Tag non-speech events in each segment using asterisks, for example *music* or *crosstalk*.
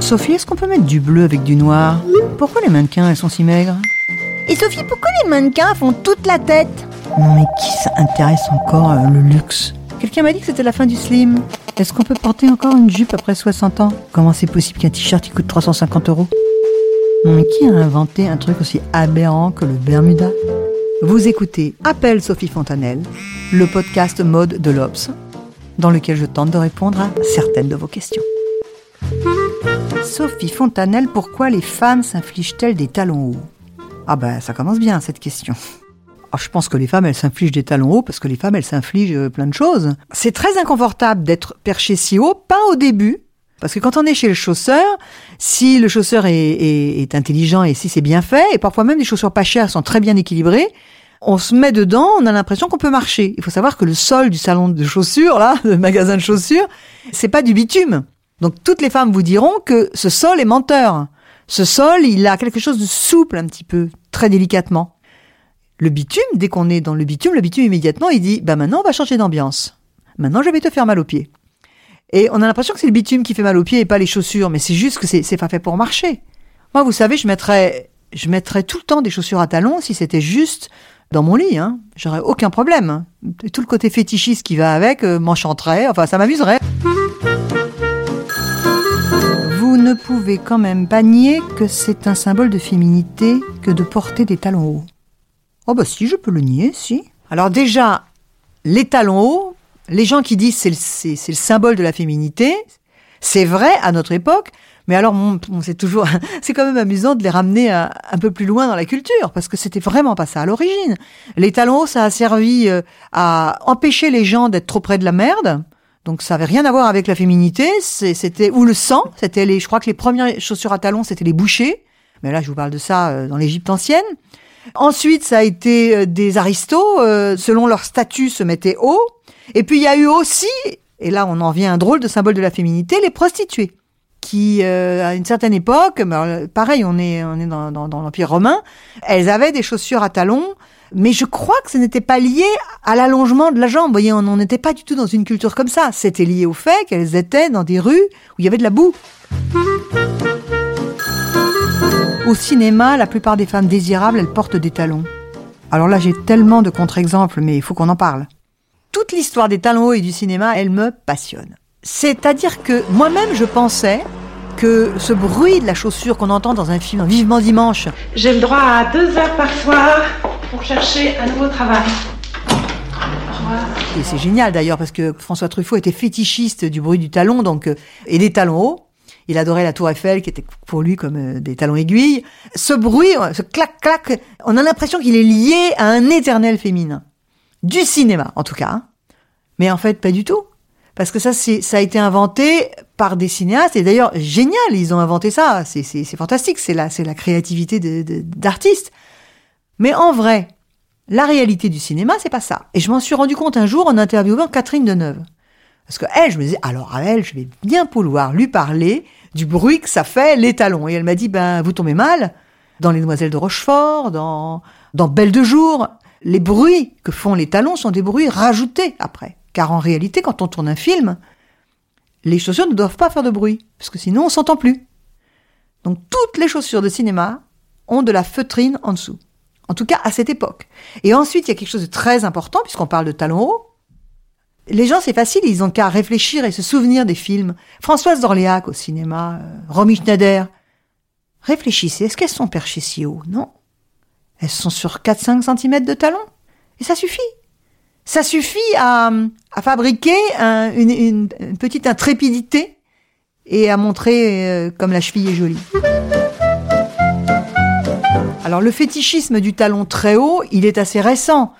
Sophie, est-ce qu'on peut mettre du bleu avec du noir Pourquoi les mannequins, elles sont si maigres Et Sophie, pourquoi les mannequins font toute la tête Non mais qui s'intéresse encore euh, le luxe Quelqu'un m'a dit que c'était la fin du slim. Est-ce qu'on peut porter encore une jupe après 60 ans Comment c'est possible qu'un t-shirt coûte 350 euros Non mais qui a inventé un truc aussi aberrant que le Bermuda Vous écoutez Appel Sophie Fontanelle, le podcast mode de l'Obs, dans lequel je tente de répondre à certaines de vos questions. Sophie Fontanelle, pourquoi les femmes s'infligent-elles des talons hauts? Ah ben ça commence bien cette question. Alors, je pense que les femmes, elles s'infligent des talons hauts parce que les femmes, elles s'infligent euh, plein de choses. C'est très inconfortable d'être perché si haut, pas au début. Parce que quand on est chez le chausseur, si le chausseur est, est- est intelligent et si c'est bien fait, et parfois même les chaussures pas chères sont très bien équilibrées, on se met dedans, on a l'impression qu'on peut marcher. Il faut savoir que le sol du salon de chaussures, là, *laughs* le magasin de chaussures, c'est pas du bitume. Donc toutes les femmes vous diront que ce sol est menteur. Ce sol, il a quelque chose de souple un petit peu, très délicatement. Le bitume, dès qu'on est dans le bitume, le bitume immédiatement, il dit, bah maintenant on va changer d'ambiance. Maintenant je vais te faire mal aux pieds. Et on a l'impression que c'est le bitume qui fait mal aux pieds et pas les chaussures, mais c'est juste que c'est pas fait pour marcher. Moi, vous savez, je mettrais, je mettrais tout le temps des chaussures à talons si c'était juste dans mon lit. Hein. J'aurais aucun problème. Et tout le côté fétichiste qui va avec euh, m'enchanterait. Enfin, ça m'amuserait. Vous ne pouvez quand même pas nier que c'est un symbole de féminité que de porter des talons hauts. Oh bah si, je peux le nier, si. Alors déjà, les talons hauts, les gens qui disent c'est le symbole de la féminité, c'est vrai à notre époque, mais alors on, on- c'est toujours, *laughs* c'est quand même amusant de les ramener à- un peu plus loin dans la culture, parce que c'était vraiment pas ça à l'origine. Les talons ça a servi euh, à empêcher les gens d'être trop près de la merde. Donc ça avait rien à voir avec la féminité, c'était ou le sang, c'était les, je crois que les premières chaussures à talons c'était les bouchers, mais là je vous parle de ça euh, dans l'Égypte ancienne. Ensuite ça a été euh, des aristos, selon leur statut se mettaient haut. Et puis il y a eu aussi, et là on en vient à un drôle de symbole de la féminité, les prostituées qui, euh, à une certaine époque, pareil, on est, on est dans, dans- dans l'Empire romain, elles avaient des chaussures à talons, mais je crois que ce n'était pas lié à l'allongement de la jambe. Vous voyez, on n'en était pas du tout dans une culture comme ça. C'était lié au fait qu'elles étaient dans des rues où il y avait de la boue. Au cinéma, la plupart des femmes désirables, elles portent des talons. Alors là, j'ai tellement de contre-exemples, mais il faut qu'on en parle. Toute l'histoire des talons hauts et du cinéma, elle me passionne. C'est-à-dire que moi-même, je pensais que ce bruit de la chaussure qu'on entend dans un film Vivement Dimanche, J'ai le droit à deux heures par soir pour chercher un nouveau travail. Et c'est génial d'ailleurs parce que François Truffaut était fétichiste du bruit du talon donc euh, et des talons hauts. Il adorait la Tour Eiffel qui était pour lui comme euh, des talons aiguilles. Ce bruit, ce clac clac, on a l'impression qu'il est lié à un éternel féminin du cinéma en tout cas. hein. Mais en fait pas du tout. Parce que ça, c'est, ça a été inventé par des cinéastes, et d'ailleurs, génial, ils ont inventé ça, c'est, c'est, c'est fantastique, c'est la, c'est la créativité de, de- d'artistes. Mais en vrai, la réalité du cinéma, c'est pas ça. Et je m'en suis rendu compte un jour en interviewant Catherine Deneuve. Parce que elle, je me disais, alors à elle, je vais bien pouvoir lui parler du bruit que ça fait les talons. Et elle m'a dit, ben, vous tombez mal. Dans Les Demoiselles de Rochefort, dans, dans Belle de jour, les bruits que font les talons sont des bruits rajoutés après. Car en réalité, quand on tourne un film, les chaussures ne doivent pas faire de bruit, parce que sinon on s'entend plus. Donc toutes les chaussures de cinéma ont de la feutrine en dessous. En tout cas, à cette époque. Et ensuite, il y a quelque chose de très important, puisqu'on parle de talons hauts. Les gens, c'est facile, ils ont qu'à réfléchir et se souvenir des films. Françoise d'Orléac au cinéma, euh, Romy Schneider. Réfléchissez, est-ce qu'elles sont perchées si haut? Non. Elles sont sur 4-5 cm de talons. Et ça suffit. Ça suffit à, fabriquer un- une, petite intrépidité et à montrer euh, comme la cheville est jolie. Alors le fétichisme du talon très haut, il est assez récent.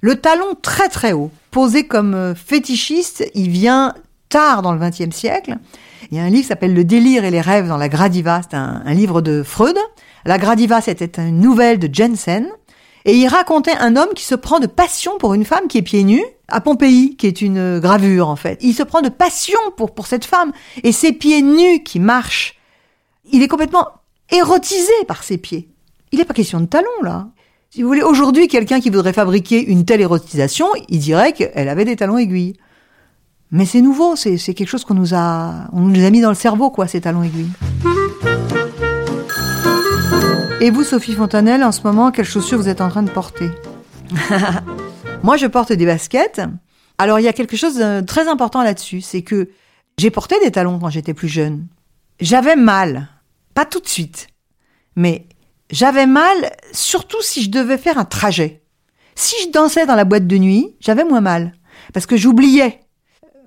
Le talon très très haut, posé comme euh, fétichiste, il vient tard dans le XXe siècle. Il y a un livre qui s'appelle Le délire et les rêves dans la Gradiva, c'est un livre de Freud. La Gradiva, c'était une nouvelle de Jensen. Et il racontait un homme qui se prend de passion pour une femme qui est pieds nus à Pompéi, qui est une gravure en fait. Il se prend de passion pour, pour cette femme. Et ses pieds nus qui marchent, il est complètement érotisé par ses pieds. Il n'est pas question de talons là. Si vous voulez, aujourd'hui, quelqu'un qui voudrait fabriquer une telle érotisation, il dirait qu'elle avait des talons aiguilles. Mais c'est nouveau, c'est c'est quelque chose qu'on nous a, on nous a mis dans le cerveau, quoi, ces talons aiguilles. Et vous, Sophie Fontanelle, en ce moment, quelles chaussures vous êtes en train de porter *laughs* Moi, je porte des baskets. Alors, il y a quelque chose de très important là-dessus, c'est que j'ai porté des talons quand j'étais plus jeune. J'avais mal, pas tout de suite, mais j'avais mal surtout si je devais faire un trajet. Si je dansais dans la boîte de nuit, j'avais moins mal, parce que j'oubliais.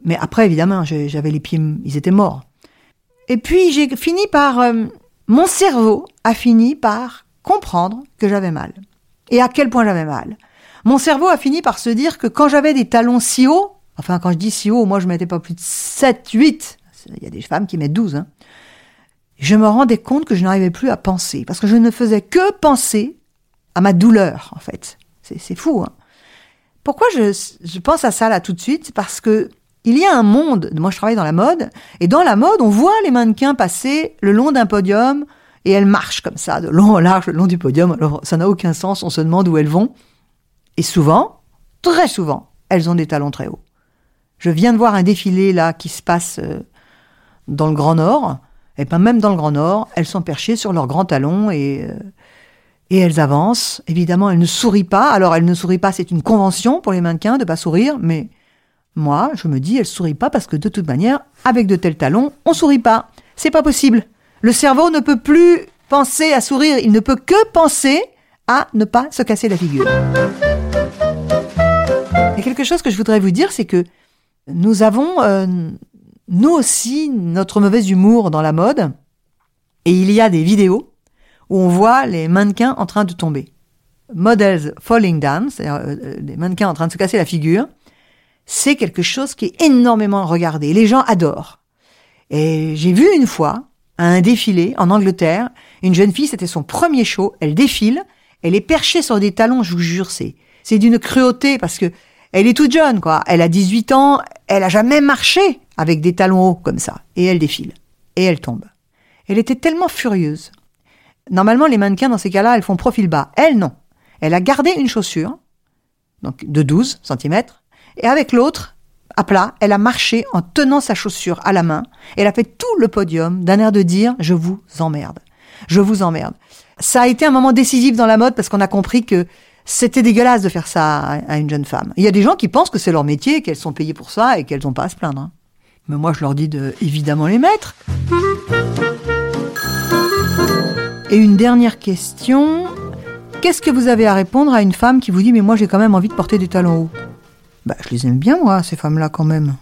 Mais après, évidemment, j'avais les pieds, ils étaient morts. Et puis, j'ai fini par... euh, mon cerveau a fini par comprendre que j'avais mal. Et à quel point j'avais mal. Mon cerveau a fini par se dire que quand j'avais des talons si hauts, enfin quand je dis si haut, moi je mettais pas plus de 7, 8, il y a des femmes qui mettent 12, hein, je me rendais compte que je n'arrivais plus à penser, parce que je ne faisais que penser à ma douleur, en fait. C'est c'est fou. Hein. Pourquoi je, je pense à ça là tout de suite? Parce que il y a un monde, moi je travaille dans la mode, et dans la mode, on voit les mannequins passer le long d'un podium, et elles marchent comme ça, de long en large, le long du podium. Alors ça n'a aucun sens, on se demande où elles vont. Et souvent, très souvent, elles ont des talons très hauts. Je viens de voir un défilé là qui se passe euh, dans le Grand Nord, et pas même dans le Grand Nord, elles sont perchées sur leurs grands talons et, euh, et elles avancent. Évidemment, elles ne sourient pas. Alors, elles ne sourient pas, c'est une convention pour les mannequins de pas sourire, mais moi, je me dis, elles sourient pas parce que de toute manière, avec de tels talons, on sourit pas. C'est pas possible. Le cerveau ne peut plus penser à sourire, il ne peut que penser à ne pas se casser la figure. Et quelque chose que je voudrais vous dire, c'est que nous avons, euh, nous aussi, notre mauvais humour dans la mode. Et il y a des vidéos où on voit les mannequins en train de tomber. Models falling down, c'est-à-dire euh, des mannequins en train de se casser la figure. C'est quelque chose qui est énormément regardé. Les gens adorent. Et j'ai vu une fois, à un défilé en Angleterre, une jeune fille, c'était son premier show, elle défile, elle est perchée sur des talons, je vous jure, c'est, c'est d'une cruauté parce que elle est toute jeune, quoi. Elle a 18 ans, elle a jamais marché avec des talons hauts comme ça. Et elle défile. Et elle tombe. Elle était tellement furieuse. Normalement, les mannequins, dans ces cas-là, elles font profil bas. Elle, non. Elle a gardé une chaussure, donc de 12 cm, et avec l'autre, à plat, elle a marché en tenant sa chaussure à la main. Elle a fait tout le podium d'un air de dire je vous emmerde. Je vous emmerde. Ça a été un moment décisif dans la mode parce qu'on a compris que c'était dégueulasse de faire ça à une jeune femme. Il y a des gens qui pensent que c'est leur métier, qu'elles sont payées pour ça et qu'elles n'ont pas à se plaindre. hein. Mais moi, je leur dis de évidemment les mettre. Et une dernière question. Qu'est-ce que vous avez à répondre à une femme qui vous dit mais moi j'ai quand même envie de porter des talons hauts? Bah je les aime bien moi, ces femmes-là quand même.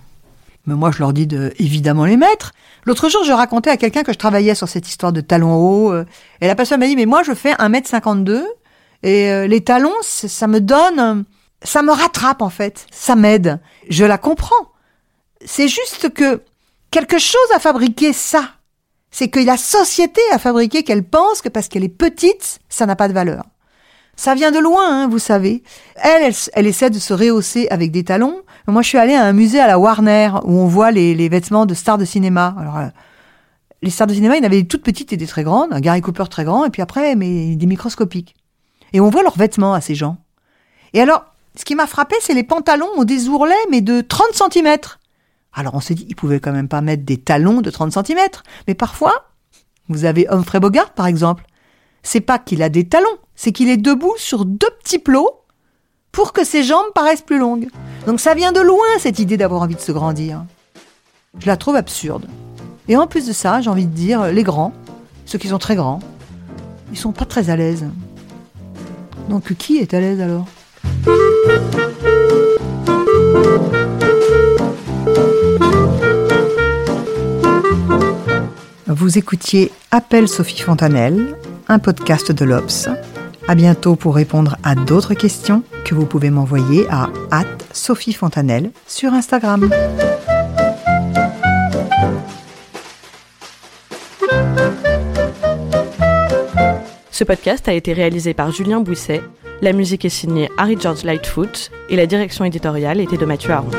Mais moi je leur dis de évidemment les mettre. L'autre jour je racontais à quelqu'un que je travaillais sur cette histoire de talons hauts. euh, et la personne m'a dit mais moi je fais 1m52 et euh, les talons ça me donne... Ça me rattrape en fait, ça m'aide. Je la comprends. C'est juste que quelque chose a fabriqué ça. C'est que la société a fabriqué qu'elle pense que parce qu'elle est petite, ça n'a pas de valeur. Ça vient de loin, hein, vous savez. Elle, elle, elle essaie de se rehausser avec des talons. Moi, je suis allée à un musée à la Warner où on voit les, les vêtements de stars de cinéma. Alors, euh, les stars de cinéma, il y en avait des toutes petites et des très grandes. Un Gary Cooper très grand, et puis après, mais des microscopiques. Et on voit leurs vêtements à ces gens. Et alors, ce qui m'a frappé, c'est les pantalons ont des ourlets, mais de 30 cm. Alors on s'est dit, ils pouvaient quand même pas mettre des talons de 30 cm. Mais parfois, vous avez Humphrey Bogart, par exemple. C'est pas qu'il a des talons, c'est qu'il est debout sur deux petits plots pour que ses jambes paraissent plus longues. Donc ça vient de loin, cette idée d'avoir envie de se grandir. Je la trouve absurde. Et en plus de ça, j'ai envie de dire, les grands, ceux qui sont très grands, ils sont pas très à l'aise. Donc qui est à l'aise alors? Vous écoutiez Appel Sophie Fontanelle, un podcast de l'Obs. À bientôt pour répondre à d'autres questions que vous pouvez m'envoyer à Sophie Fontanelle sur Instagram. Ce podcast a été réalisé par Julien Bouisset, la musique est signée Harry George Lightfoot et la direction éditoriale était de Mathieu Aron.